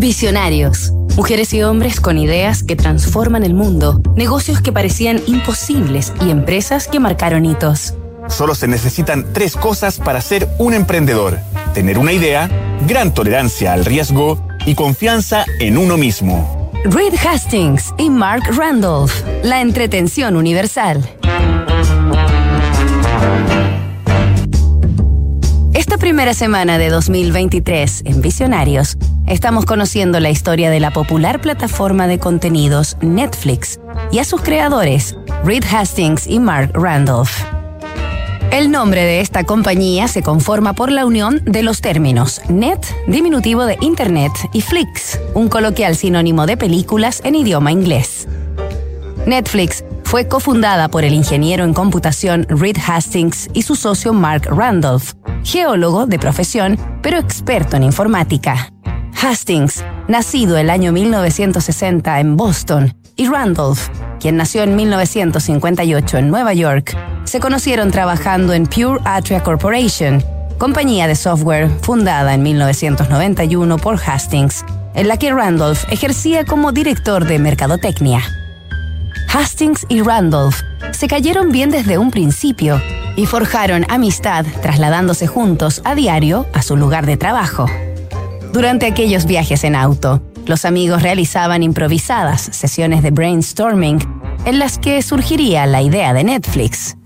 Visionarios. Mujeres y hombres con ideas que transforman el mundo, negocios que parecían imposibles y empresas que marcaron hitos. Solo se necesitan tres cosas para ser un emprendedor. Tener una idea, gran tolerancia al riesgo y confianza en uno mismo. Reed Hastings y Mark Randolph, la entretención universal. Esta primera semana de 2023 en Visionarios, estamos conociendo la historia de la popular plataforma de contenidos Netflix y a sus creadores, Reed Hastings y Mark Randolph. El nombre de esta compañía se conforma por la unión de los términos net, diminutivo de Internet, y Flix, un coloquial sinónimo de películas en idioma inglés. Netflix fue cofundada por el ingeniero en computación Reed Hastings y su socio Mark Randolph, geólogo de profesión, pero experto en informática. Hastings, nacido el año 1960 en Boston, y Randolph, quien nació en 1958 en Nueva York, se conocieron trabajando en Pure Atria Corporation, compañía de software fundada en 1991 por Hastings, en la que Randolph ejercía como director de mercadotecnia. Hastings y Randolph se cayeron bien desde un principio y forjaron amistad trasladándose juntos a diario a su lugar de trabajo. Durante aquellos viajes en auto, los amigos realizaban improvisadas sesiones de brainstorming en las que surgiría la idea de Netflix.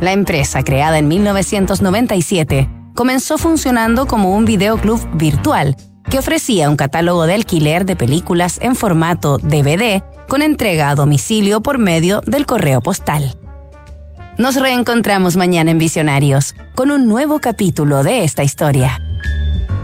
La empresa, creada en 1997, comenzó funcionando como un videoclub virtual que ofrecía un catálogo de alquiler de películas en formato DVD con entrega a domicilio por medio del correo postal. Nos reencontramos mañana en Visionarios con un nuevo capítulo de esta historia.